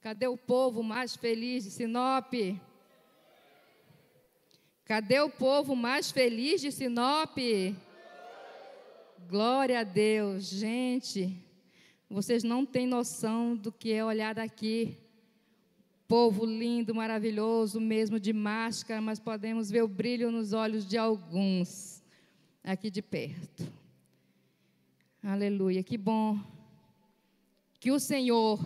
Cadê o povo mais feliz de Sinop? Cadê o povo mais feliz de Sinop? Glória a Deus, gente. Vocês não têm noção do que é olhar daqui. Povo lindo, maravilhoso, mesmo de máscara, mas podemos ver o brilho nos olhos de alguns aqui de perto. Aleluia, que bom que o Senhor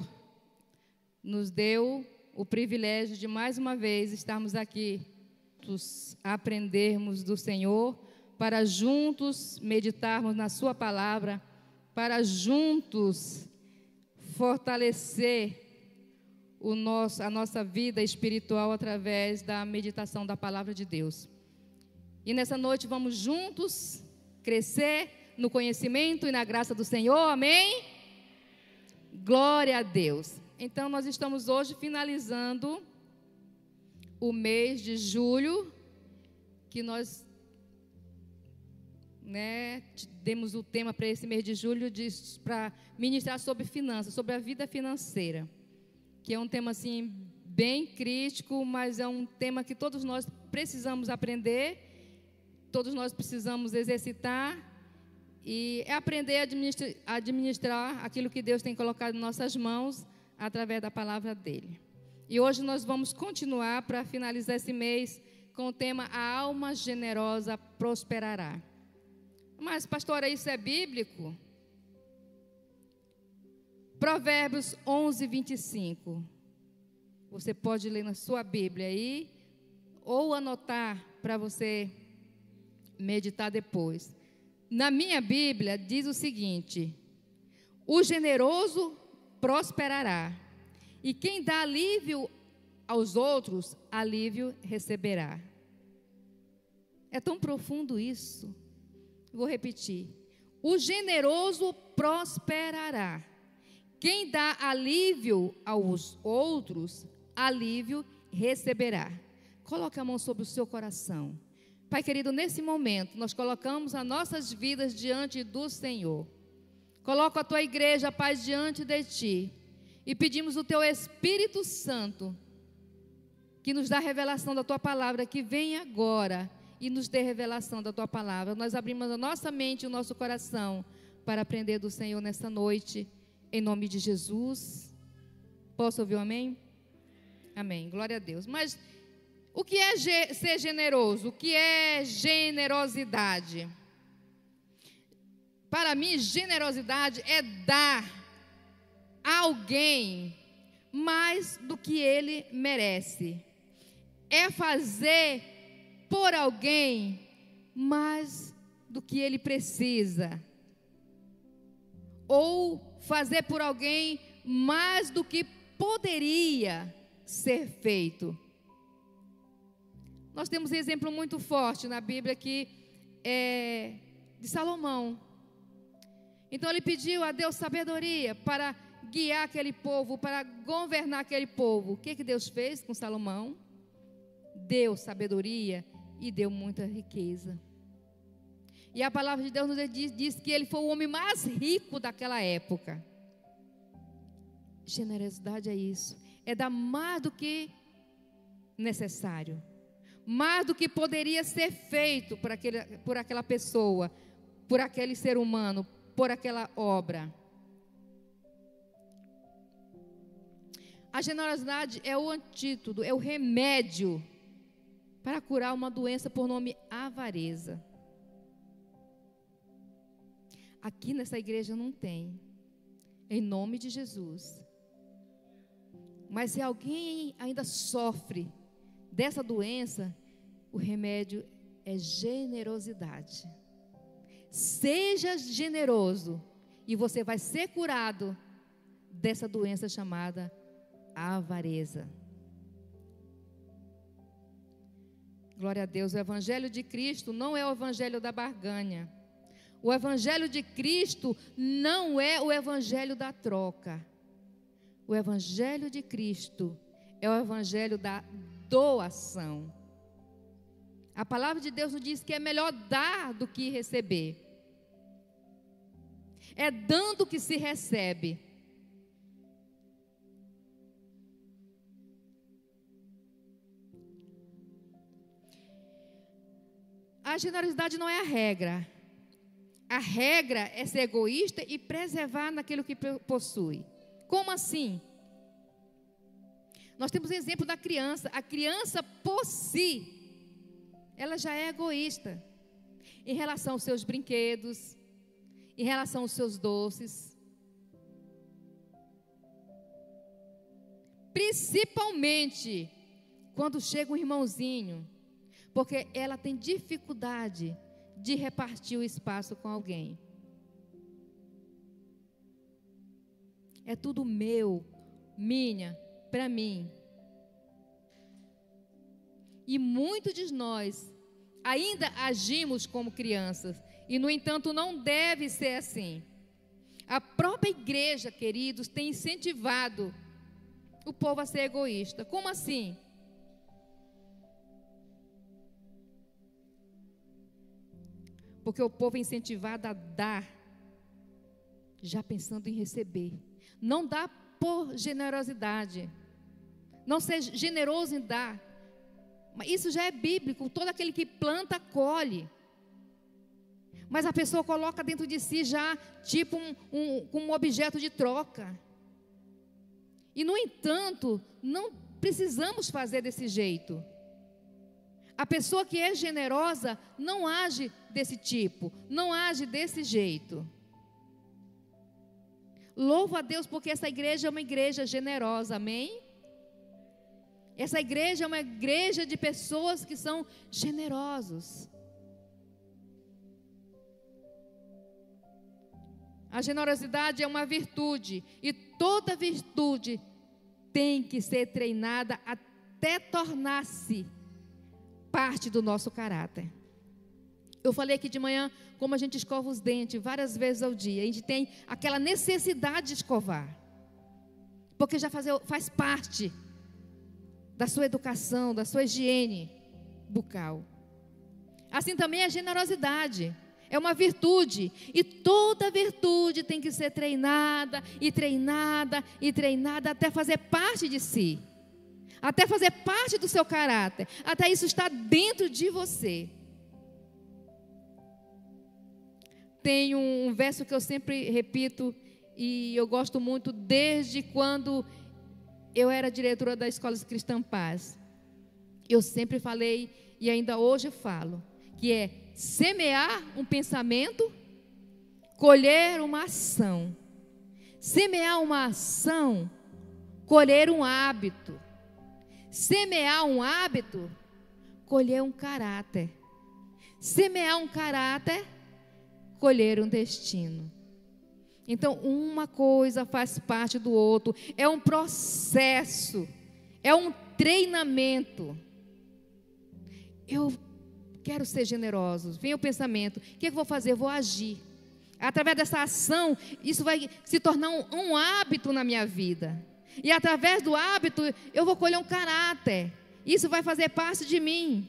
nos deu o privilégio de mais uma vez estarmos aqui, aprendermos do Senhor, para juntos meditarmos na Sua palavra, para juntos fortalecer o nosso, a nossa vida espiritual através da meditação da palavra de Deus. E nessa noite vamos juntos crescer no conhecimento e na graça do Senhor, amém? Glória a Deus. Então, nós estamos hoje finalizando o mês de julho, que nós né, demos o tema para esse mês de julho para ministrar sobre finanças, sobre a vida financeira, que é um tema assim bem crítico, mas é um tema que todos nós precisamos aprender, todos nós precisamos exercitar e é aprender a administrar, administrar aquilo que Deus tem colocado em nossas mãos através da palavra dele. E hoje nós vamos continuar para finalizar esse mês com o tema A alma generosa prosperará. Mas, pastora, isso é bíblico? Provérbios 11, 25. Você pode ler na sua Bíblia aí, ou anotar para você meditar depois. Na minha Bíblia diz o seguinte: O generoso prosperará. E quem dá alívio aos outros, alívio receberá. É tão profundo isso. Vou repetir. O generoso prosperará. Quem dá alívio aos outros, alívio receberá. Coloque a mão sobre o seu coração. Pai querido, nesse momento, nós colocamos as nossas vidas diante do Senhor. Coloco a tua igreja, Pai, diante de ti. E pedimos o teu Espírito Santo, que nos dá revelação da tua palavra, que vem agora e nos dê revelação da tua palavra. Nós abrimos a nossa mente e o nosso coração para aprender do Senhor nessa noite, em nome de Jesus. Posso ouvir um amém? Amém. Glória a Deus. Mas o que é ser generoso? O que é generosidade? Para mim, generosidade é dar a alguém mais do que ele merece. É fazer por alguém mais do que ele precisa. Ou fazer por alguém mais do que poderia ser feito. Nós temos um exemplo muito forte na Bíblia que é de Salomão. Então ele pediu a Deus sabedoria para guiar aquele povo, para governar aquele povo. O que, que Deus fez com Salomão? Deu sabedoria e deu muita riqueza. E a palavra de Deus nos diz, diz que ele foi o homem mais rico daquela época. Generosidade é isso. É dar mais do que necessário. Mais do que poderia ser feito por, aquele, por aquela pessoa, por aquele ser humano, por aquela obra. A generosidade é o antídoto, é o remédio para curar uma doença por nome avareza. Aqui nessa igreja não tem, em nome de Jesus. Mas se alguém ainda sofre dessa doença, o remédio é generosidade. Seja generoso e você vai ser curado dessa doença chamada avareza. Glória a Deus. O Evangelho de Cristo não é o Evangelho da barganha. O Evangelho de Cristo não é o Evangelho da troca. O Evangelho de Cristo é o Evangelho da doação. A palavra de Deus nos diz que é melhor dar do que receber. É dando que se recebe. A generosidade não é a regra. A regra é ser egoísta e preservar naquilo que possui. Como assim? Nós temos o exemplo da criança. A criança, por si, ela já é egoísta em relação aos seus brinquedos, em relação aos seus doces. Principalmente quando chega um irmãozinho, porque ela tem dificuldade de repartir o espaço com alguém. É tudo meu, minha, para mim. E muitos de nós ainda agimos como crianças, e no entanto não deve ser assim. A própria igreja, queridos, tem incentivado o povo a ser egoísta. Como assim? Porque o povo é incentivado a dar, já pensando em receber. Não dá por generosidade. Não seja generoso em dar. Isso já é bíblico. Todo aquele que planta, colhe. Mas a pessoa coloca dentro de si já, tipo, um, um, um objeto de troca. E, no entanto, não precisamos fazer desse jeito. A pessoa que é generosa não age desse tipo, não age desse jeito. Louvo a Deus porque essa igreja é uma igreja generosa, amém? Essa igreja é uma igreja de pessoas que são generosos. A generosidade é uma virtude e toda virtude tem que ser treinada até tornar-se parte do nosso caráter. Eu falei aqui de manhã como a gente escova os dentes várias vezes ao dia. A gente tem aquela necessidade de escovar. Porque já faz, faz parte da sua educação, da sua higiene bucal. Assim também a generosidade. É uma virtude. E toda virtude tem que ser treinada e treinada e treinada até fazer parte de si. Até fazer parte do seu caráter. Até isso estar dentro de você. Tem um verso que eu sempre repito e eu gosto muito desde quando eu era diretora da Escola Cristã Paz. Eu sempre falei e ainda hoje falo que é semear um pensamento, colher uma ação. Semear uma ação, colher um hábito. Semear um hábito, colher um caráter. Semear um caráter, colher um destino. Então, uma coisa faz parte do outro, é um processo, é um treinamento. Eu quero ser generoso. Vem o pensamento: o que, é que eu vou fazer? Eu vou agir. Através dessa ação, isso vai se tornar um, um hábito na minha vida. E através do hábito, eu vou colher um caráter. Isso vai fazer parte de mim.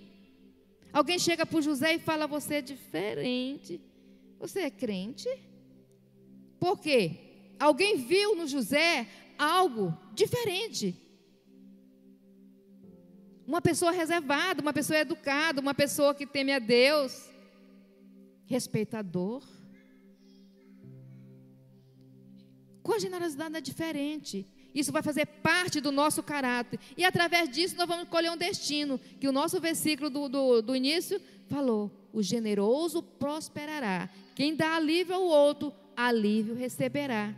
Alguém chega para José e fala: Você é diferente. Você é crente? Por quê? Alguém viu no José algo diferente. Uma pessoa reservada, uma pessoa educada, uma pessoa que teme a Deus, respeitador. Com a generosidade é diferente. Isso vai fazer parte do nosso caráter. E através disso nós vamos colher um destino. Que o nosso versículo do, do, do início falou: o generoso prosperará. Quem dá alívio ao outro alívio receberá.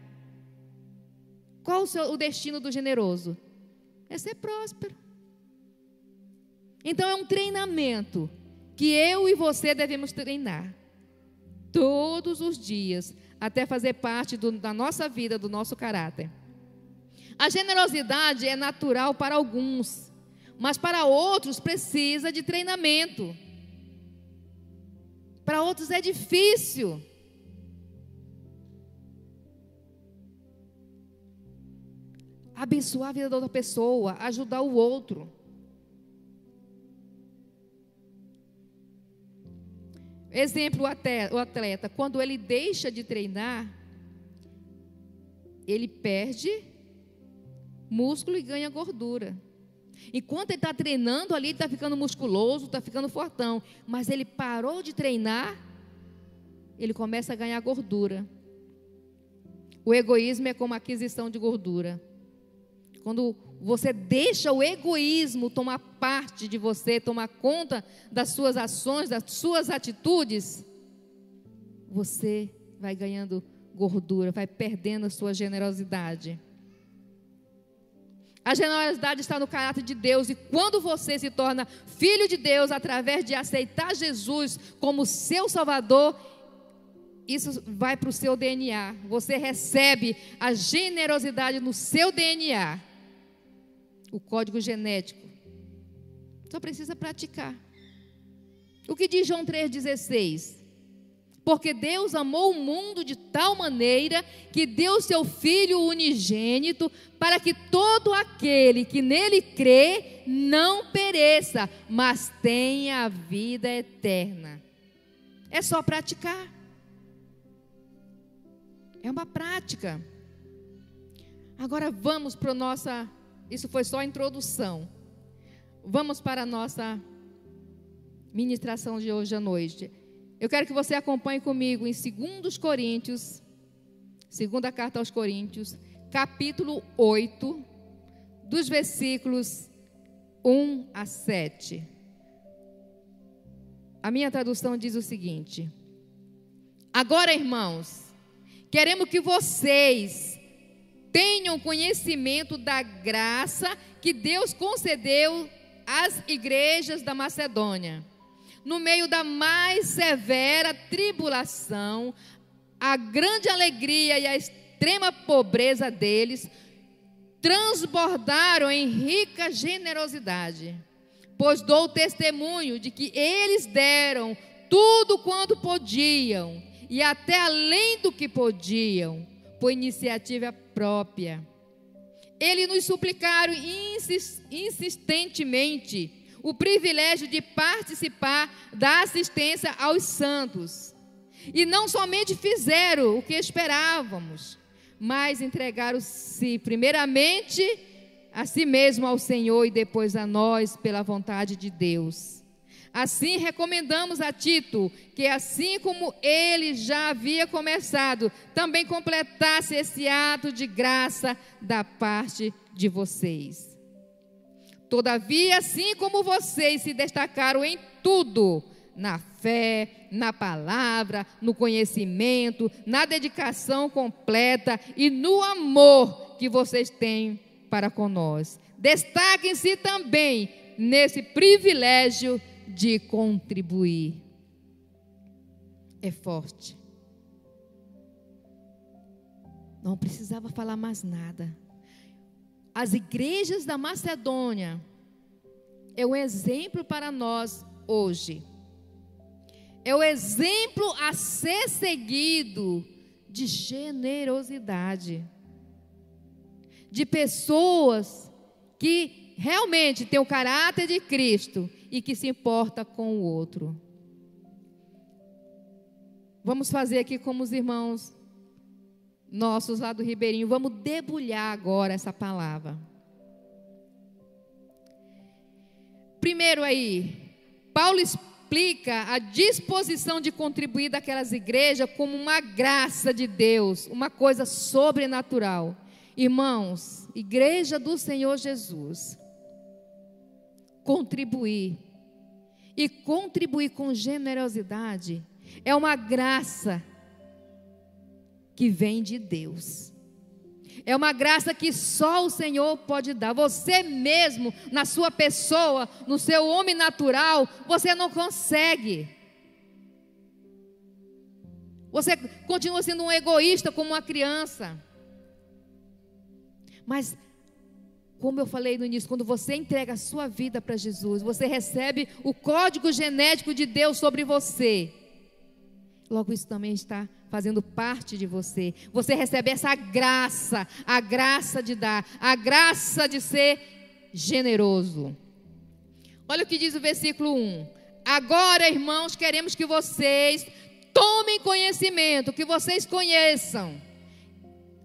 Qual o, seu, o destino do generoso? É ser próspero. Então é um treinamento que eu e você devemos treinar todos os dias, até fazer parte do, da nossa vida, do nosso caráter. A generosidade é natural para alguns, mas para outros precisa de treinamento. Para outros é difícil. abençoar a vida da outra pessoa, ajudar o outro. Exemplo, o atleta, quando ele deixa de treinar, ele perde músculo e ganha gordura. Enquanto ele está treinando ali, está ficando musculoso, está ficando fortão. Mas ele parou de treinar, ele começa a ganhar gordura. O egoísmo é como aquisição de gordura. Quando você deixa o egoísmo tomar parte de você, tomar conta das suas ações, das suas atitudes, você vai ganhando gordura, vai perdendo a sua generosidade. A generosidade está no caráter de Deus, e quando você se torna filho de Deus através de aceitar Jesus como seu Salvador, isso vai para o seu DNA. Você recebe a generosidade no seu DNA o código genético. Só precisa praticar. O que diz João 3,16? Porque Deus amou o mundo de tal maneira que deu seu Filho unigênito para que todo aquele que nele crê não pereça, mas tenha a vida eterna. É só praticar. É uma prática. Agora vamos para a nossa isso foi só a introdução. Vamos para a nossa ministração de hoje à noite. Eu quero que você acompanhe comigo em 2 Coríntios, segunda carta aos Coríntios, capítulo 8, dos versículos 1 a 7. A minha tradução diz o seguinte: Agora, irmãos, queremos que vocês tenham conhecimento da graça que Deus concedeu às igrejas da Macedônia. No meio da mais severa tribulação, a grande alegria e a extrema pobreza deles transbordaram em rica generosidade. Pois dou testemunho de que eles deram tudo quanto podiam e até além do que podiam por iniciativa própria. Eles nos suplicaram insistentemente o privilégio de participar da assistência aos santos. E não somente fizeram o que esperávamos, mas entregaram-se primeiramente a si mesmo ao Senhor e depois a nós pela vontade de Deus. Assim, recomendamos a Tito que, assim como ele já havia começado, também completasse esse ato de graça da parte de vocês. Todavia, assim como vocês se destacaram em tudo, na fé, na palavra, no conhecimento, na dedicação completa e no amor que vocês têm para conosco. Destaquem-se também nesse privilégio de contribuir. É forte. Não precisava falar mais nada. As igrejas da Macedônia é um exemplo para nós hoje. É o exemplo a ser seguido de generosidade. De pessoas que realmente têm o caráter de Cristo e que se importa com o outro. Vamos fazer aqui como os irmãos nossos lá do Ribeirinho, vamos debulhar agora essa palavra. Primeiro aí, Paulo explica a disposição de contribuir daquelas igrejas como uma graça de Deus, uma coisa sobrenatural. Irmãos, igreja do Senhor Jesus, contribuir. E contribuir com generosidade é uma graça que vem de Deus. É uma graça que só o Senhor pode dar. Você mesmo, na sua pessoa, no seu homem natural, você não consegue. Você continua sendo um egoísta como uma criança. Mas como eu falei no início, quando você entrega a sua vida para Jesus, você recebe o código genético de Deus sobre você. Logo, isso também está fazendo parte de você. Você recebe essa graça, a graça de dar, a graça de ser generoso. Olha o que diz o versículo 1. Agora, irmãos, queremos que vocês tomem conhecimento, que vocês conheçam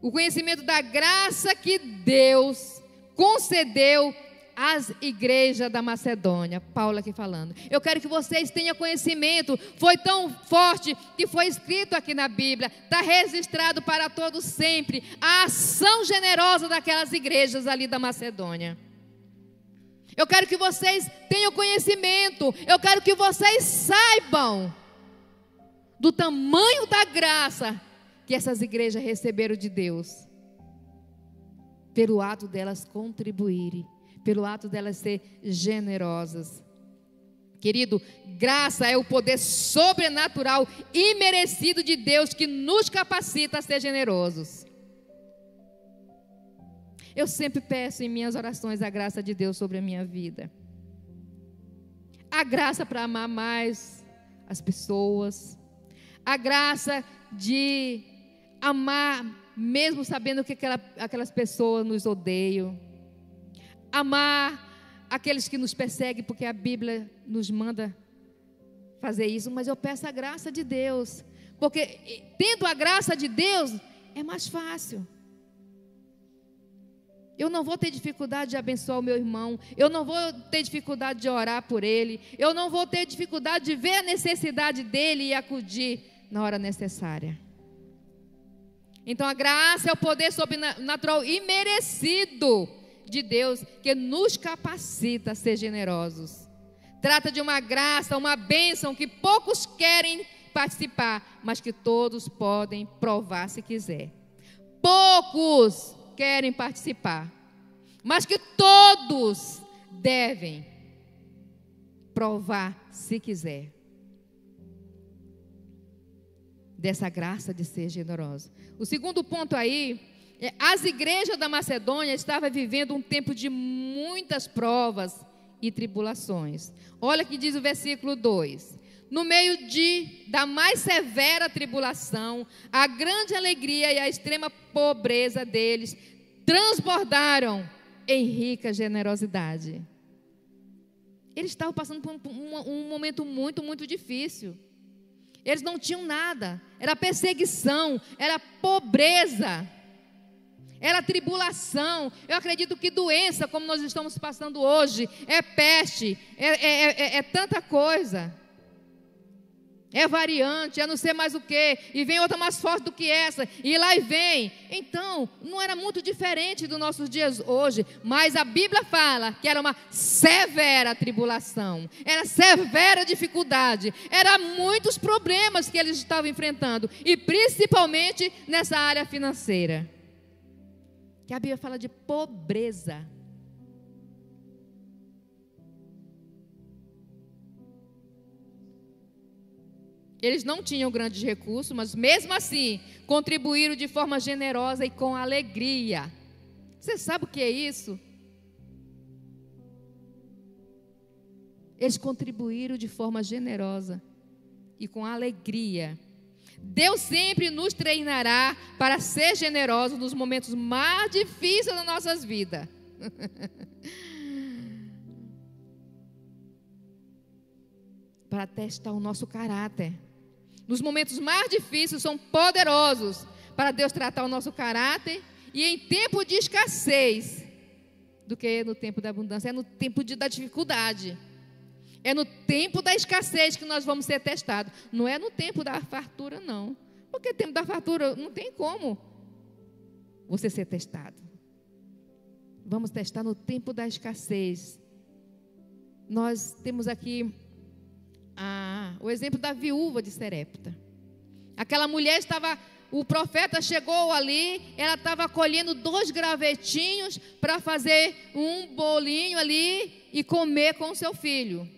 o conhecimento da graça que Deus concedeu as igrejas da Macedônia. Paulo aqui falando. Eu quero que vocês tenham conhecimento. Foi tão forte que foi escrito aqui na Bíblia. Está registrado para todos sempre. A ação generosa daquelas igrejas ali da Macedônia. Eu quero que vocês tenham conhecimento. Eu quero que vocês saibam do tamanho da graça que essas igrejas receberam de Deus. Pelo ato delas contribuírem, pelo ato delas ser generosas. Querido, graça é o poder sobrenatural e merecido de Deus que nos capacita a ser generosos. Eu sempre peço em minhas orações a graça de Deus sobre a minha vida. A graça para amar mais as pessoas. A graça de amar mesmo sabendo que aquela, aquelas pessoas nos odeiam. Amar aqueles que nos perseguem, porque a Bíblia nos manda fazer isso. Mas eu peço a graça de Deus. Porque tendo a graça de Deus, é mais fácil. Eu não vou ter dificuldade de abençoar o meu irmão. Eu não vou ter dificuldade de orar por ele. Eu não vou ter dificuldade de ver a necessidade dele e acudir na hora necessária. Então a graça é o poder sobrenatural imerecido de Deus que nos capacita a ser generosos. Trata de uma graça, uma bênção que poucos querem participar, mas que todos podem provar se quiser. Poucos querem participar, mas que todos devem provar se quiser dessa graça de ser generoso. O segundo ponto aí, é, as igrejas da Macedônia estavam vivendo um tempo de muitas provas e tribulações. Olha que diz o versículo 2. No meio de, da mais severa tribulação, a grande alegria e a extrema pobreza deles transbordaram em rica generosidade. Eles estavam passando por um, um, um momento muito, muito difícil. Eles não tinham nada. Era perseguição, era pobreza, era tribulação. Eu acredito que doença, como nós estamos passando hoje, é peste, é, é, é, é tanta coisa é variante, é não sei mais o que, e vem outra mais forte do que essa, e lá e vem. Então, não era muito diferente dos nossos dias hoje, mas a Bíblia fala que era uma severa tribulação, era severa dificuldade, era muitos problemas que eles estavam enfrentando, e principalmente nessa área financeira. Que a Bíblia fala de pobreza. Eles não tinham grandes recursos, mas mesmo assim contribuíram de forma generosa e com alegria. Você sabe o que é isso? Eles contribuíram de forma generosa e com alegria. Deus sempre nos treinará para ser generosos nos momentos mais difíceis das nossas vidas. para testar o nosso caráter nos momentos mais difíceis, são poderosos para Deus tratar o nosso caráter e em tempo de escassez do que no tempo da abundância, é no tempo de, da dificuldade. É no tempo da escassez que nós vamos ser testados. Não é no tempo da fartura, não. Porque tempo da fartura não tem como você ser testado. Vamos testar no tempo da escassez. Nós temos aqui ah, o exemplo da viúva de Serepta. Aquela mulher estava, o profeta chegou ali, ela estava colhendo dois gravetinhos para fazer um bolinho ali e comer com seu filho.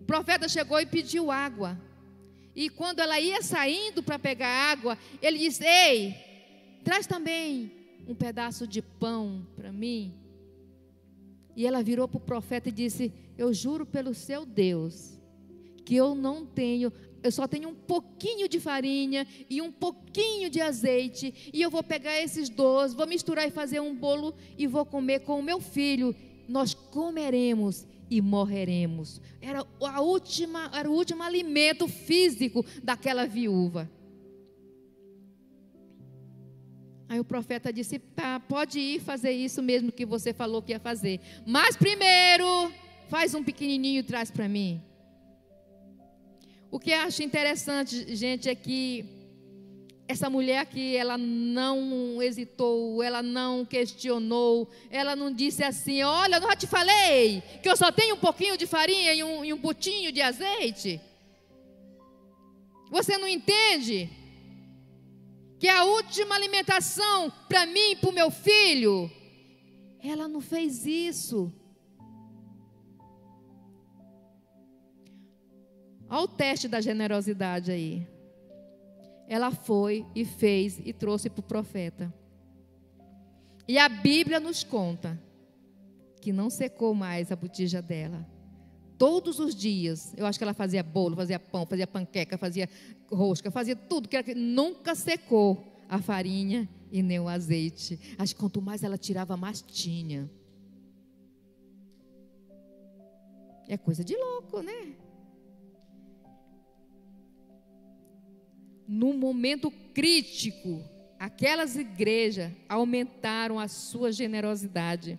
O profeta chegou e pediu água. E quando ela ia saindo para pegar água, ele disse: Ei, traz também um pedaço de pão para mim. E ela virou para o profeta e disse: Eu juro pelo seu Deus que eu não tenho, eu só tenho um pouquinho de farinha e um pouquinho de azeite, e eu vou pegar esses dois, vou misturar e fazer um bolo e vou comer com o meu filho. Nós comeremos e morreremos. Era a última, era o último alimento físico daquela viúva. Aí o profeta disse: tá, pode ir fazer isso mesmo que você falou que ia fazer. Mas primeiro, faz um pequenininho e traz para mim. O que eu acho interessante, gente, é que essa mulher aqui, ela não hesitou, ela não questionou, ela não disse assim: Olha, eu não te falei que eu só tenho um pouquinho de farinha e um, e um putinho de azeite. Você não entende? Que a última alimentação para mim e para o meu filho, ela não fez isso. Olha o teste da generosidade aí. Ela foi e fez e trouxe para o profeta. E a Bíblia nos conta que não secou mais a botija dela. Todos os dias, eu acho que ela fazia bolo, fazia pão, fazia panqueca, fazia rosca, fazia tudo que nunca secou a farinha e nem o azeite. Acho que quanto mais ela tirava, mais tinha. É coisa de louco, né? No momento crítico, aquelas igrejas aumentaram a sua generosidade.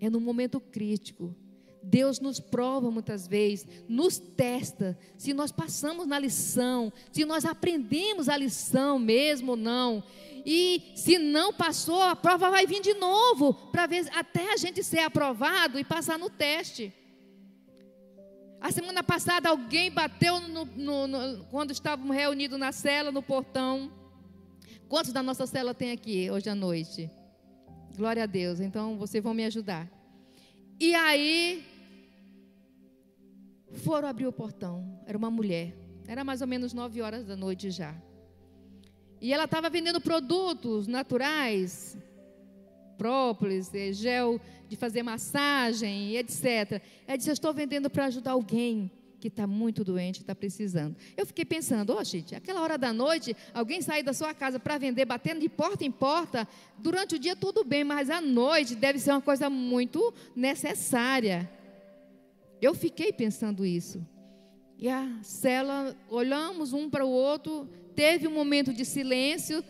É no momento crítico. Deus nos prova muitas vezes, nos testa, se nós passamos na lição, se nós aprendemos a lição mesmo ou não. E se não passou, a prova vai vir de novo, para ver até a gente ser aprovado e passar no teste. A semana passada alguém bateu no, no, no, quando estávamos reunidos na cela, no portão. Quantos da nossa cela tem aqui hoje à noite? Glória a Deus. Então vocês vão me ajudar. E aí foram abrir o portão. Era uma mulher. Era mais ou menos nove horas da noite já. E ela estava vendendo produtos naturais, própolis, eh, gel de fazer massagem, etc. Ela disse: Eu estou vendendo para ajudar alguém que está muito doente, está precisando. Eu fiquei pensando, oh, gente, aquela hora da noite, alguém sair da sua casa para vender, batendo de porta em porta, durante o dia tudo bem, mas à noite deve ser uma coisa muito necessária. Eu fiquei pensando isso. E a cela, olhamos um para o outro, teve um momento de silêncio,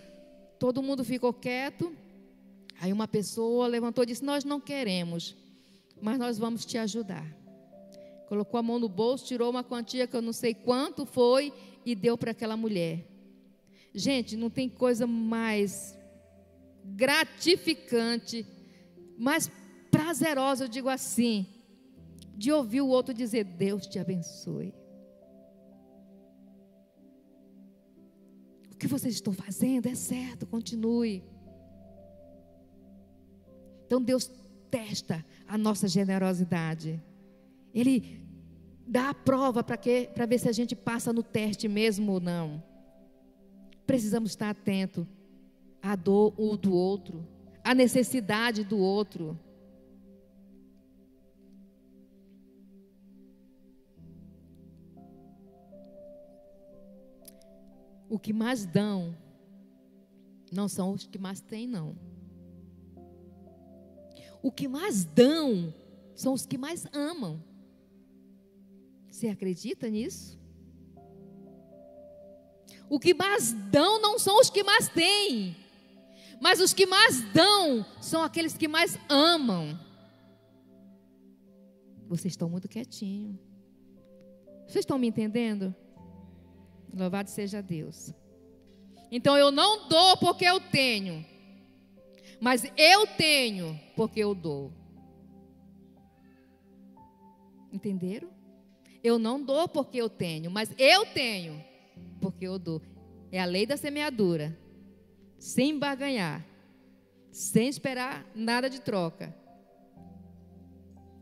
todo mundo ficou quieto. Aí uma pessoa levantou e disse: Nós não queremos, mas nós vamos te ajudar. Colocou a mão no bolso, tirou uma quantia que eu não sei quanto foi e deu para aquela mulher. Gente, não tem coisa mais gratificante, mais prazerosa, eu digo assim, de ouvir o outro dizer: Deus te abençoe. O que vocês estão fazendo é certo, continue. Então Deus testa a nossa generosidade. Ele dá a prova para quê? Para ver se a gente passa no teste mesmo ou não. Precisamos estar atento à dor um do outro, à necessidade do outro. O que mais dão não são os que mais têm, não o que mais dão são os que mais amam. Você acredita nisso? O que mais dão não são os que mais têm, mas os que mais dão são aqueles que mais amam. Vocês estão muito quietinhos. Vocês estão me entendendo? Louvado seja Deus. Então eu não dou porque eu tenho, mas eu tenho porque eu dou. Entenderam? Eu não dou porque eu tenho, mas eu tenho porque eu dou. É a lei da semeadura. Sem barganhar, sem esperar nada de troca.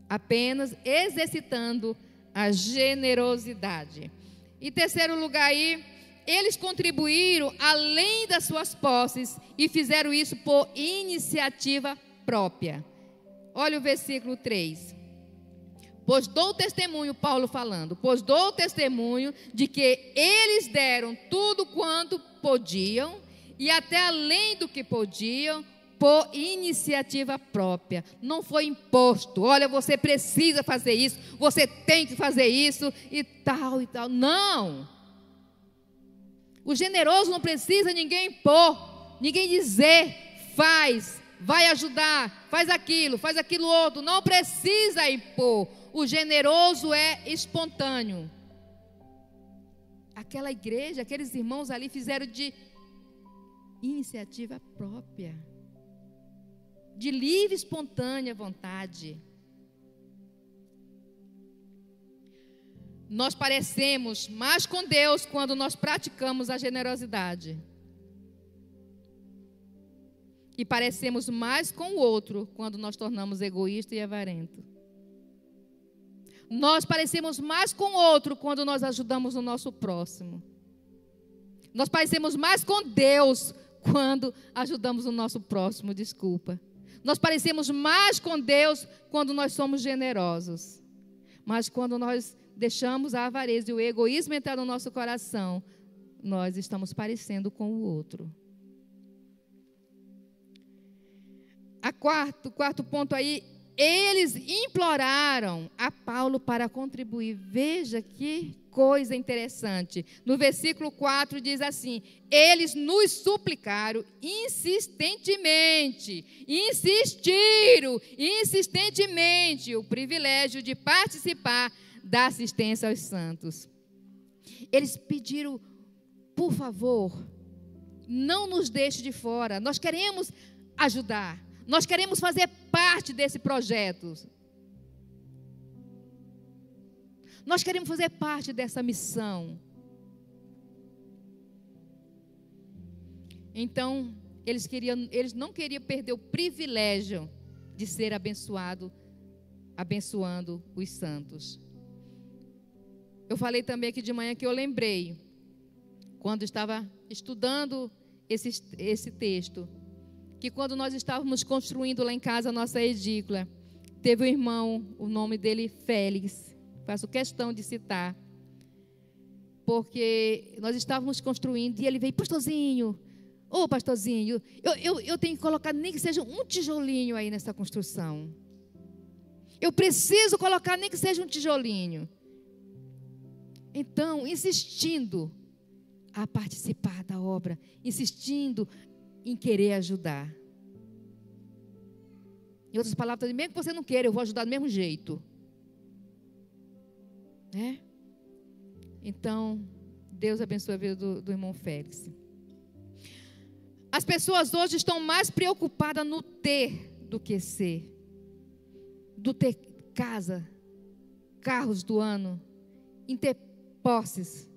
Apenas exercitando a generosidade. E terceiro lugar aí, eles contribuíram além das suas posses e fizeram isso por iniciativa própria. Olha o versículo 3. Pois dou testemunho, Paulo falando, pois dou testemunho de que eles deram tudo quanto podiam e até além do que podiam, por iniciativa própria. Não foi imposto. Olha, você precisa fazer isso, você tem que fazer isso e tal e tal. Não. O generoso não precisa ninguém impor. ninguém dizer, faz, vai ajudar, faz aquilo, faz aquilo outro. Não precisa impor. O generoso é espontâneo. Aquela igreja, aqueles irmãos ali fizeram de iniciativa própria, de livre, espontânea vontade. Nós parecemos mais com Deus quando nós praticamos a generosidade. E parecemos mais com o outro quando nós tornamos egoísta e avarento. Nós parecemos mais com o outro quando nós ajudamos o nosso próximo. Nós parecemos mais com Deus quando ajudamos o nosso próximo, desculpa. Nós parecemos mais com Deus quando nós somos generosos. Mas quando nós deixamos a avareza e o egoísmo entrar no nosso coração, nós estamos parecendo com o outro. A quarto, quarto ponto aí, eles imploraram a Paulo para contribuir. Veja que coisa interessante. No versículo 4 diz assim: Eles nos suplicaram insistentemente, insistiram insistentemente o privilégio de participar da assistência aos santos. Eles pediram, por favor, não nos deixe de fora. Nós queremos ajudar. Nós queremos fazer parte desse projeto. Nós queremos fazer parte dessa missão. Então, eles, queriam, eles não queriam perder o privilégio de ser abençoado, abençoando os santos. Eu falei também aqui de manhã que eu lembrei, quando estava estudando esse, esse texto, que quando nós estávamos construindo lá em casa a nossa edícula, teve um irmão, o nome dele Félix, faço questão de citar, porque nós estávamos construindo e ele veio, pastorzinho, ô oh, pastorzinho, eu, eu, eu tenho que colocar nem que seja um tijolinho aí nessa construção. Eu preciso colocar nem que seja um tijolinho. Então, insistindo a participar da obra, insistindo em querer ajudar. Em outras palavras, mesmo que você não queira, eu vou ajudar do mesmo jeito. Né? Então, Deus abençoe a vida do, do irmão Félix. As pessoas hoje estão mais preocupadas no ter do que ser. Do ter casa, carros do ano, em ter posses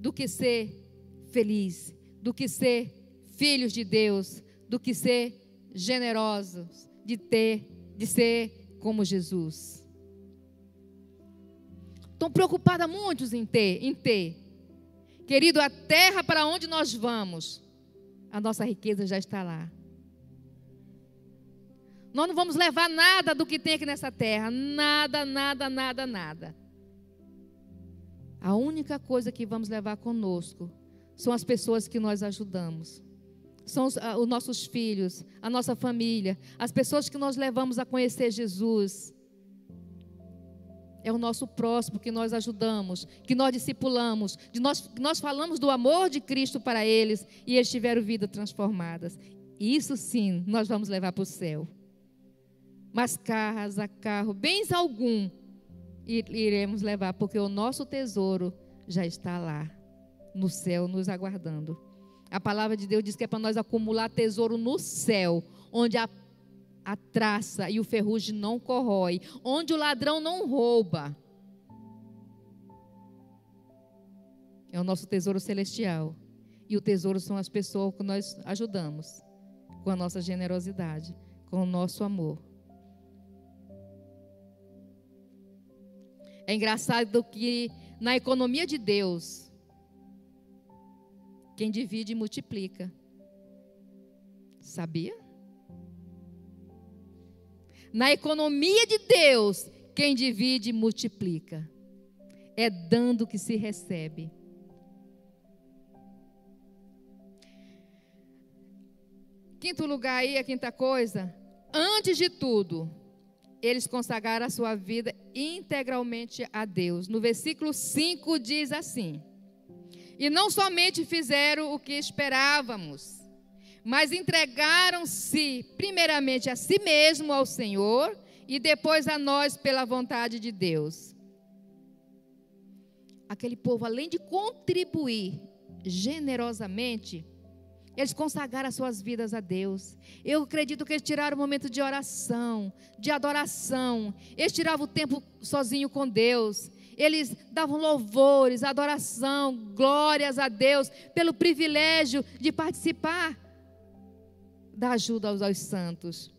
do que ser feliz, do que ser filhos de Deus, do que ser generosos, de ter, de ser como Jesus. Estão preocupados muitos em ter, em ter. Querido, a terra para onde nós vamos, a nossa riqueza já está lá. Nós não vamos levar nada do que tem aqui nessa terra. Nada, nada, nada, nada. A única coisa que vamos levar conosco são as pessoas que nós ajudamos. São os, uh, os nossos filhos, a nossa família, as pessoas que nós levamos a conhecer Jesus. É o nosso próximo que nós ajudamos, que nós discipulamos, de nós, nós falamos do amor de Cristo para eles e eles tiveram vida transformadas. Isso sim, nós vamos levar para o céu. Mas casa, carro, bens algum iremos levar, porque o nosso tesouro já está lá, no céu, nos aguardando. A palavra de Deus diz que é para nós acumular tesouro no céu, onde a, a traça e o ferrugem não corrói, onde o ladrão não rouba. É o nosso tesouro celestial. E o tesouro são as pessoas que nós ajudamos, com a nossa generosidade, com o nosso amor. É engraçado que na economia de Deus, quem divide multiplica. Sabia? Na economia de Deus, quem divide multiplica. É dando que se recebe. Quinto lugar aí, a quinta coisa, antes de tudo, eles consagraram a sua vida integralmente a Deus. No versículo 5 diz assim: E não somente fizeram o que esperávamos, mas entregaram-se primeiramente a si mesmo ao Senhor e depois a nós pela vontade de Deus. Aquele povo, além de contribuir generosamente, eles consagraram as suas vidas a Deus. Eu acredito que eles tiraram o momento de oração, de adoração. Eles tiravam o tempo sozinho com Deus. Eles davam louvores, adoração, glórias a Deus pelo privilégio de participar da ajuda aos, aos santos.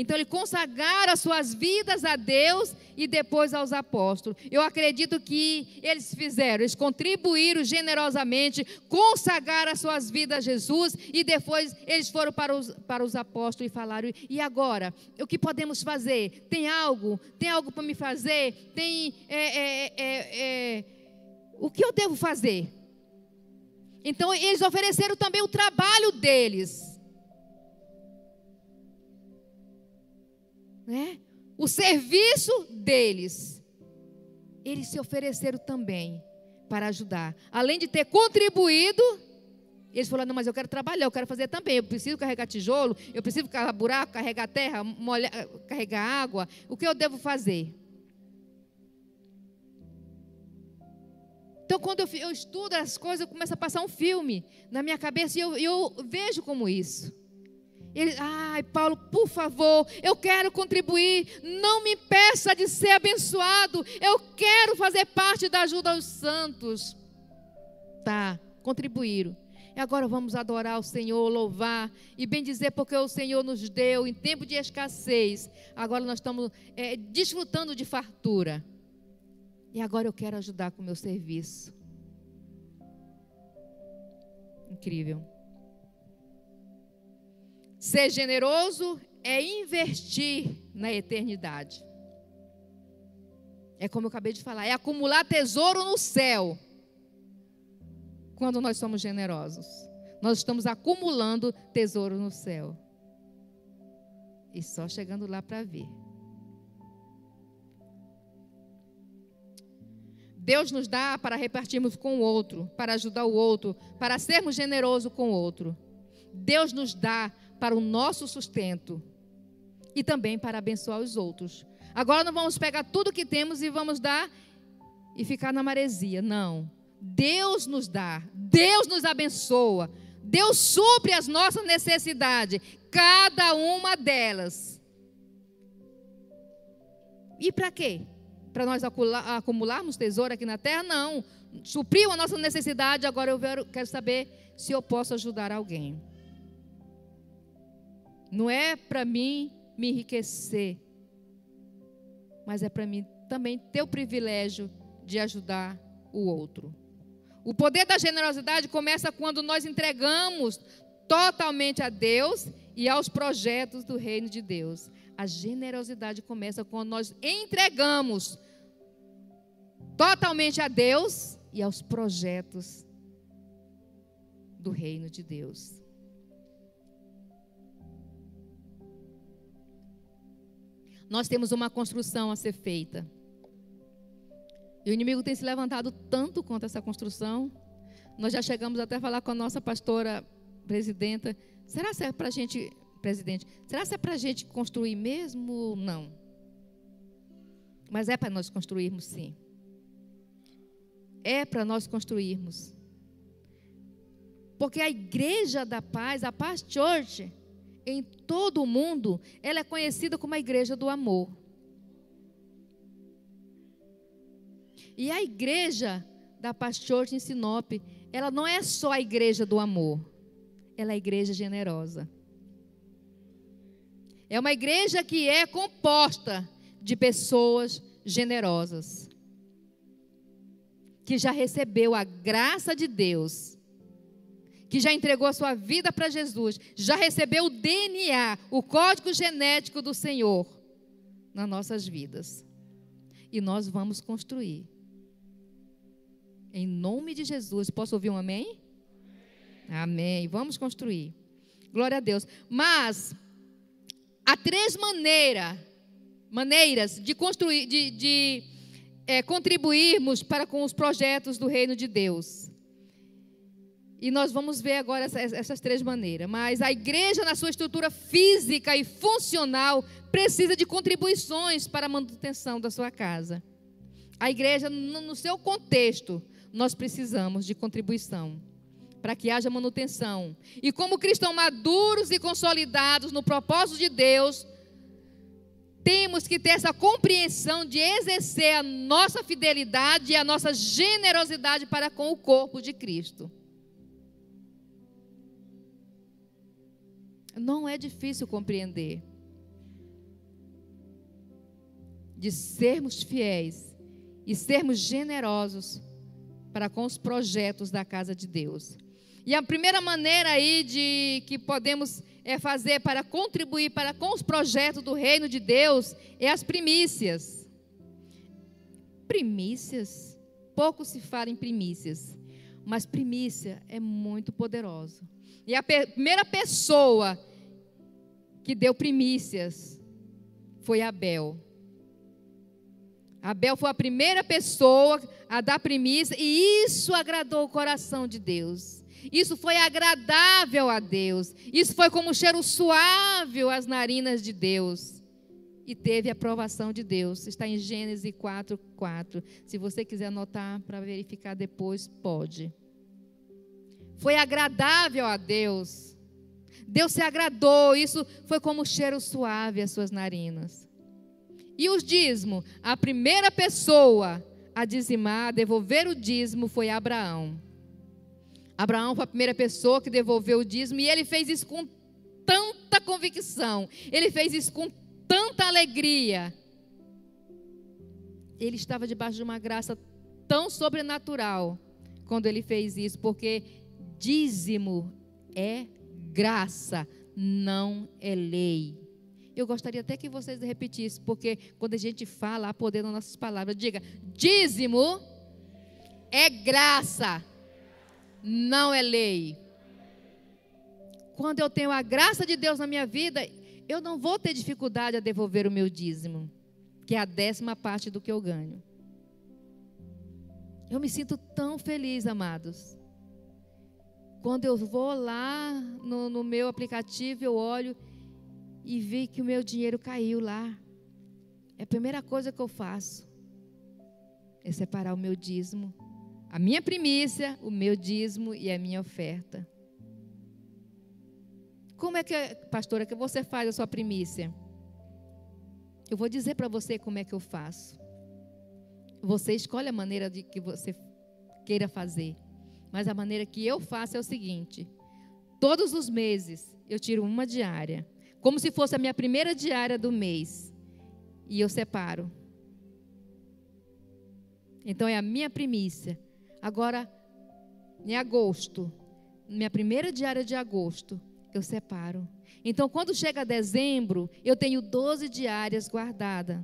Então, ele consagraram as suas vidas a Deus e depois aos apóstolos. Eu acredito que eles fizeram, eles contribuíram generosamente, consagraram as suas vidas a Jesus e depois eles foram para os, para os apóstolos e falaram: e agora? O que podemos fazer? Tem algo? Tem algo para me fazer? Tem. É, é, é, é o que eu devo fazer? Então, eles ofereceram também o trabalho deles. Né? o serviço deles. Eles se ofereceram também para ajudar. Além de ter contribuído, eles falaram: não, mas eu quero trabalhar, eu quero fazer também. Eu preciso carregar tijolo, eu preciso cavar buraco, carregar terra, molhar, carregar água. O que eu devo fazer? Então, quando eu, eu, estudo as coisas, eu começo a passar um filme na minha cabeça e eu, eu vejo como isso. Ele, ai, Paulo, por favor, eu quero contribuir. Não me peça de ser abençoado. Eu quero fazer parte da ajuda aos santos. Tá, contribuíram. E agora vamos adorar o Senhor, louvar e bem dizer porque o Senhor nos deu em tempo de escassez. Agora nós estamos é, desfrutando de fartura. E agora eu quero ajudar com o meu serviço. Incrível. Ser generoso é investir na eternidade. É como eu acabei de falar, é acumular tesouro no céu. Quando nós somos generosos, nós estamos acumulando tesouro no céu. E só chegando lá para ver. Deus nos dá para repartirmos com o outro, para ajudar o outro, para sermos generosos com o outro. Deus nos dá para o nosso sustento e também para abençoar os outros. Agora não vamos pegar tudo que temos e vamos dar e ficar na maresia. Não. Deus nos dá, Deus nos abençoa, Deus supre as nossas necessidades, cada uma delas. E para quê? Para nós acumularmos tesouro aqui na terra? Não. Supriu a nossa necessidade, agora eu quero saber se eu posso ajudar alguém. Não é para mim me enriquecer, mas é para mim também ter o privilégio de ajudar o outro. O poder da generosidade começa quando nós entregamos totalmente a Deus e aos projetos do reino de Deus. A generosidade começa quando nós entregamos totalmente a Deus e aos projetos do reino de Deus. Nós temos uma construção a ser feita. E o inimigo tem se levantado tanto contra essa construção. Nós já chegamos até a falar com a nossa pastora presidenta. Será que é para a gente, presidente, será que é para a gente construir mesmo? Não. Mas é para nós construirmos, sim. É para nós construirmos. Porque a igreja da paz, a Paz Church, em todo o mundo, ela é conhecida como a igreja do amor. E a igreja da Pastor em Sinop, ela não é só a igreja do amor, ela é a igreja generosa. É uma igreja que é composta de pessoas generosas, que já recebeu a graça de Deus que já entregou a sua vida para Jesus, já recebeu o DNA, o código genético do Senhor nas nossas vidas. E nós vamos construir. Em nome de Jesus. Posso ouvir um amém? Amém. Vamos construir. Glória a Deus. Mas há três maneiras, maneiras de construir, de, de é, contribuirmos para com os projetos do reino de Deus. E nós vamos ver agora essas, essas, três maneiras. Mas a igreja, na sua estrutura física e funcional, precisa de contribuições para a manutenção da sua casa. A igreja, no, seu contexto, nós precisamos de contribuição para que haja manutenção. E como cristãos maduros e consolidados no propósito de Deus, temos que ter essa compreensão de exercer a nossa fidelidade e a nossa generosidade para com o corpo de Cristo. Não é difícil compreender. De sermos fiéis e sermos generosos para com os projetos da casa de Deus. E a primeira maneira aí de que podemos é fazer para contribuir para com os projetos do reino de Deus é as primícias. Primícias, pouco se fala em primícias, mas primícia é muito poderosa. E a primeira pessoa que deu primícias foi Abel. Abel foi a primeira pessoa a dar primícia e isso agradou o coração de Deus. Isso foi agradável a Deus. Isso foi como um cheiro suave às narinas de Deus. E teve a aprovação de Deus. Está em Gênesis 4, 4. Se você quiser anotar para verificar depois, pode. Foi agradável a Deus. Deus se agradou. Isso foi como um cheiro suave às suas narinas. E os dízimos? A primeira pessoa a dizimar, a devolver o dízimo foi Abraão. Abraão foi a primeira pessoa que devolveu o dízimo e ele fez isso com tanta convicção, ele fez isso com tanta alegria. Ele estava debaixo de uma graça tão sobrenatural quando ele fez isso, porque dízimo é graça, não é lei. Eu gostaria até que vocês repetissem, porque quando a gente fala, há poder nas nossas palavras. Diga: dízimo é graça, não é lei. Quando eu tenho a graça de Deus na minha vida, eu não vou ter dificuldade a devolver o meu dízimo, que é a décima parte do que eu ganho. Eu me sinto tão feliz, amados. Quando eu vou lá no, no meu aplicativo, eu olho e vi que o meu dinheiro caiu lá. É a primeira coisa que eu faço é separar o meu dízimo a minha primícia, o meu dízimo e a minha oferta. Como é que, pastora, que você faz a sua primícia? Eu vou dizer para você como é que eu faço. Você escolhe a maneira de que você queira fazer. Mas a maneira que eu faço é o seguinte: todos os meses eu tiro uma diária, como se fosse a minha primeira diária do mês, e eu separo. Então é a minha primícia. Agora, em agosto, minha primeira diária de agosto, eu separo. Então, quando chega dezembro, eu tenho 12 diárias guardadas.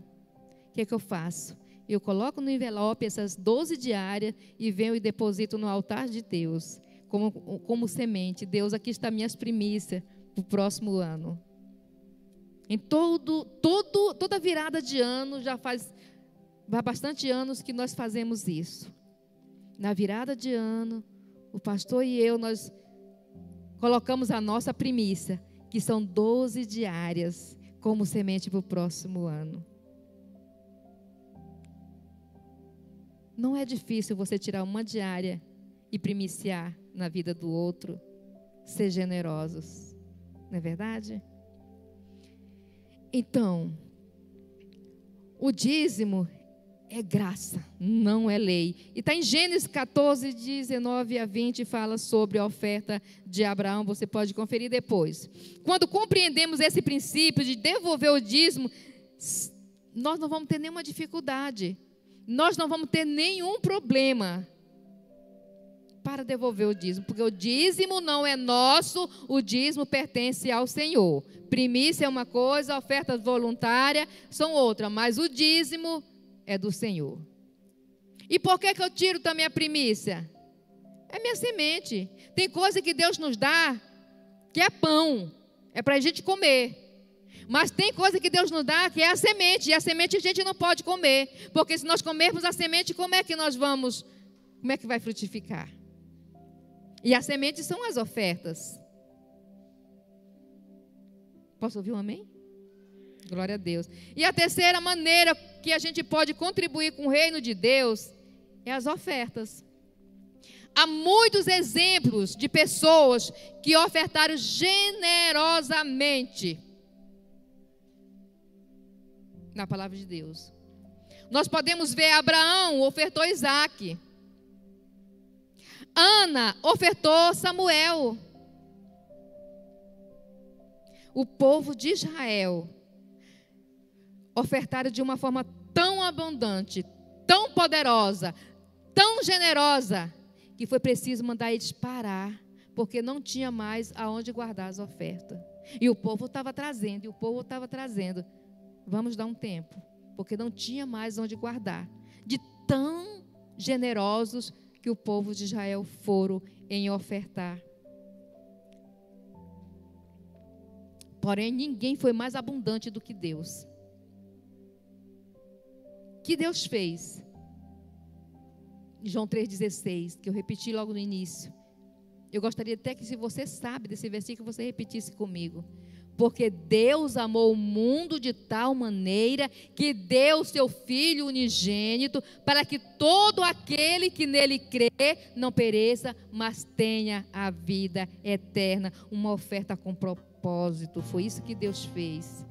O que é que eu faço? Eu coloco no envelope essas 12 diárias e venho e deposito no altar de Deus, como, como semente. Deus, aqui está minhas primícias para o próximo ano. Em todo, todo, toda virada de ano, já faz, faz bastante anos que nós fazemos isso na virada de ano, o pastor e eu, nós colocamos a nossa primícia, que são 12 diárias, como semente para o próximo ano. Não é difícil você tirar uma diária e primiciar na vida do outro, ser generosos, não é verdade? Então, o dízimo é graça, não é lei. E está em Gênesis 14, 19 a 20, fala sobre a oferta de Abraão, você pode conferir depois. Quando compreendemos esse princípio de devolver o dízimo, nós não vamos ter nenhuma dificuldade, nós não vamos ter nenhum problema para devolver o dízimo, porque o dízimo não é nosso, o dízimo pertence ao Senhor. Primícia é uma coisa, oferta voluntária são outra, mas o dízimo é do Senhor. E por que, que eu tiro também a primícia? É minha semente. Tem coisa que Deus nos dá que é pão, é para a gente comer. Mas tem coisa que Deus nos dá que é a semente, e a semente a gente não pode comer, porque se nós comermos a semente, como é que nós vamos, como é que vai frutificar? E a semente são as ofertas. Posso ouvir um amém? Glória a Deus. E a terceira maneira que a gente pode contribuir com o reino de Deus é as ofertas. Há muitos exemplos de pessoas que ofertaram generosamente na palavra de Deus. Nós podemos ver Abraão ofertou Isaac. Ana ofertou Samuel. O povo de Israel ofertaram de uma forma tão abundante, tão poderosa, tão generosa, que foi preciso mandar eles parar, porque não tinha mais aonde guardar as ofertas. E o povo estava trazendo, e o povo estava trazendo. Vamos dar um tempo, porque não tinha mais onde guardar. De tão generosos que o povo de Israel foram em ofertar. Porém, ninguém foi mais abundante do que Deus. Que Deus fez? João 3,16, que eu repeti logo no início. Eu gostaria até que, se você sabe desse versículo, você repetisse comigo. Porque Deus amou o mundo de tal maneira que deu seu Filho unigênito, para que todo aquele que nele crê não pereça, mas tenha a vida eterna. Uma oferta com propósito. Foi isso que Deus fez.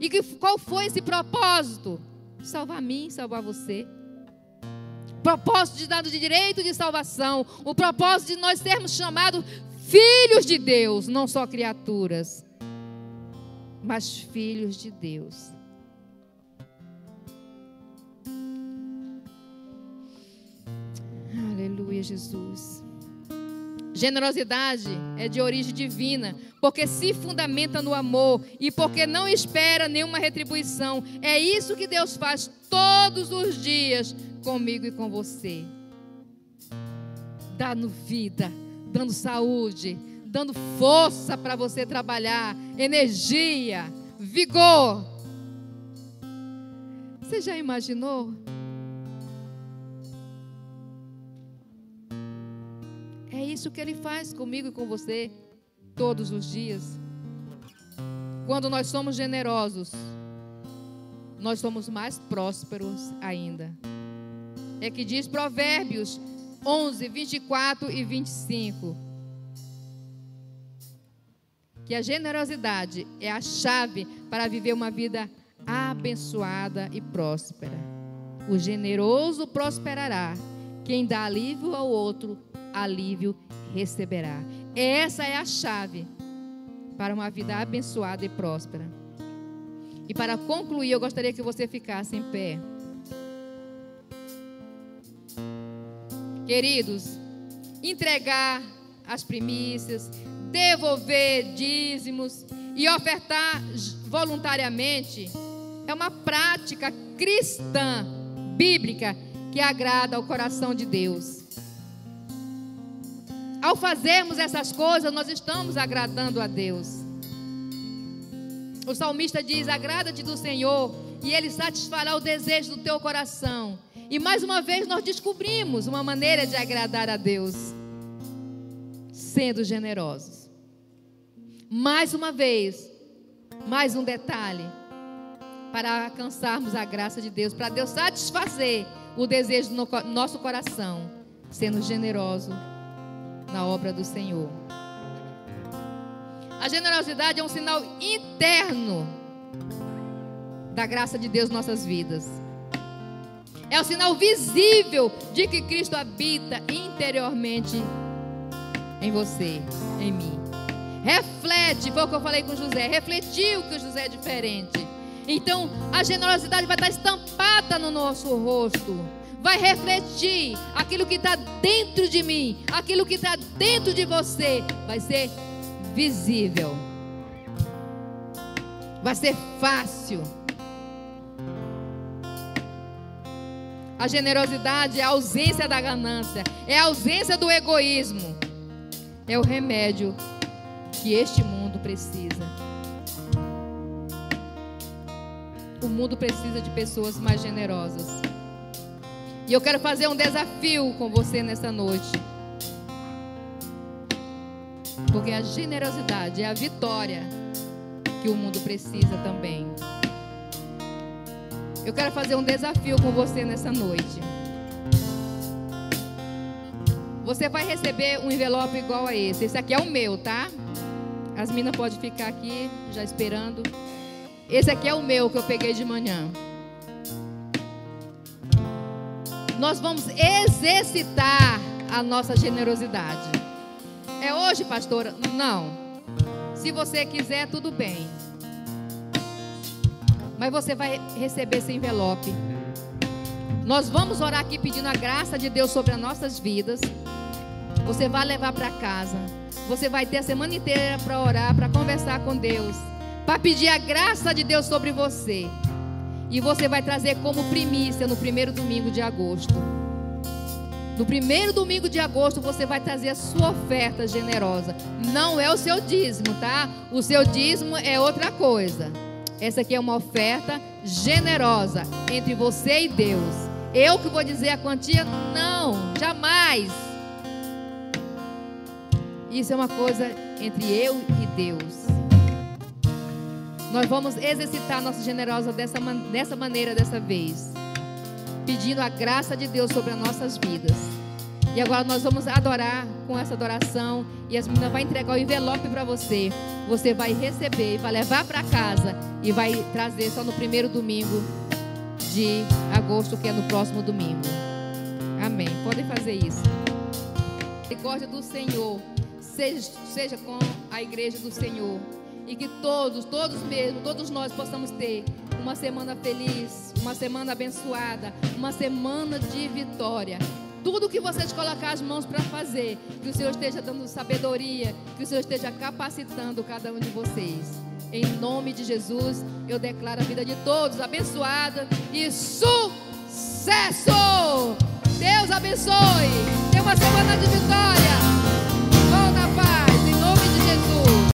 E que, qual foi esse propósito? Salvar mim, salvar você. Propósito de dado de direito de salvação. O propósito de nós sermos chamados filhos de Deus, não só criaturas, mas filhos de Deus. Aleluia, Jesus. Generosidade é de origem divina, porque se fundamenta no amor e porque não espera nenhuma retribuição. É isso que Deus faz todos os dias comigo e com você. Dando vida dando saúde, dando força para você trabalhar, energia, vigor. Você já imaginou? É isso que ele faz comigo e com você todos os dias. Quando nós somos generosos, nós somos mais prósperos ainda. É que diz Provérbios 11, 24 e 25. Que a generosidade é a chave para viver uma vida abençoada e próspera. O generoso prosperará. Quem dá alívio ao outro, alívio receberá. Essa é a chave para uma vida abençoada e próspera. E para concluir, eu gostaria que você ficasse em pé. Queridos, entregar as primícias, devolver dízimos e ofertar voluntariamente é uma prática cristã, bíblica, que agrada ao coração de Deus. Ao fazermos essas coisas, nós estamos agradando a Deus. O salmista diz: Agrada-te do Senhor, e Ele satisfará o desejo do teu coração. E mais uma vez nós descobrimos uma maneira de agradar a Deus, sendo generosos. Mais uma vez, mais um detalhe, para alcançarmos a graça de Deus, para Deus satisfazer o desejo do nosso coração, sendo generoso na obra do Senhor. A generosidade é um sinal interno da graça de Deus em nossas vidas. É o sinal visível de que Cristo habita interiormente em você, em mim. Reflete, foi o que eu falei com José, refletiu que José é diferente. Então, a generosidade vai estar estampada no nosso rosto. Vai refletir aquilo que está dentro de mim, aquilo que está dentro de você, vai ser visível. Vai ser fácil A generosidade é a ausência da ganância, é a ausência do egoísmo. É o remédio que este mundo precisa. O mundo precisa de pessoas mais generosas. E eu quero fazer um desafio com você nessa noite. Porque a generosidade é a vitória que o mundo precisa também. Eu quero fazer um desafio com você nessa noite. Você vai receber um envelope igual a esse. Esse aqui é o meu, tá? As minas podem ficar aqui já esperando. Esse aqui é o meu que eu peguei de manhã. Nós vamos exercitar a nossa generosidade. É hoje, pastora? Não. Se você quiser, tudo bem. Mas você vai receber esse envelope. Nós vamos orar aqui pedindo a graça de Deus sobre as nossas vidas. Você vai levar para casa. Você vai ter a semana inteira para orar, para conversar com Deus, para pedir a graça de Deus sobre você. E você vai trazer como primícia no primeiro domingo de agosto. No primeiro domingo de agosto você vai trazer a sua oferta generosa. Não é o seu dízimo, tá? O seu dízimo é outra coisa. Essa aqui é uma oferta generosa entre você e Deus. Eu que vou dizer a quantia? Não, jamais. Isso é uma coisa entre eu e Deus. Nós vamos exercitar nossa generosa dessa, dessa maneira dessa vez. Pedindo a graça de Deus sobre as nossas vidas. E agora nós vamos adorar com essa adoração. E as meninas vão entregar o envelope para você. Você vai receber, vai levar para casa e vai trazer só no primeiro domingo de agosto, que é no próximo domingo. Amém. Podem fazer isso. Misericórdia do Senhor seja, seja com a igreja do Senhor. E que todos, todos mesmo, todos nós possamos ter uma semana feliz, uma semana abençoada, uma semana de vitória. Tudo que vocês colocar as mãos para fazer, que o Senhor esteja dando sabedoria, que o Senhor esteja capacitando cada um de vocês. Em nome de Jesus, eu declaro a vida de todos abençoada e sucesso! Deus abençoe! Tenha uma semana de vitória!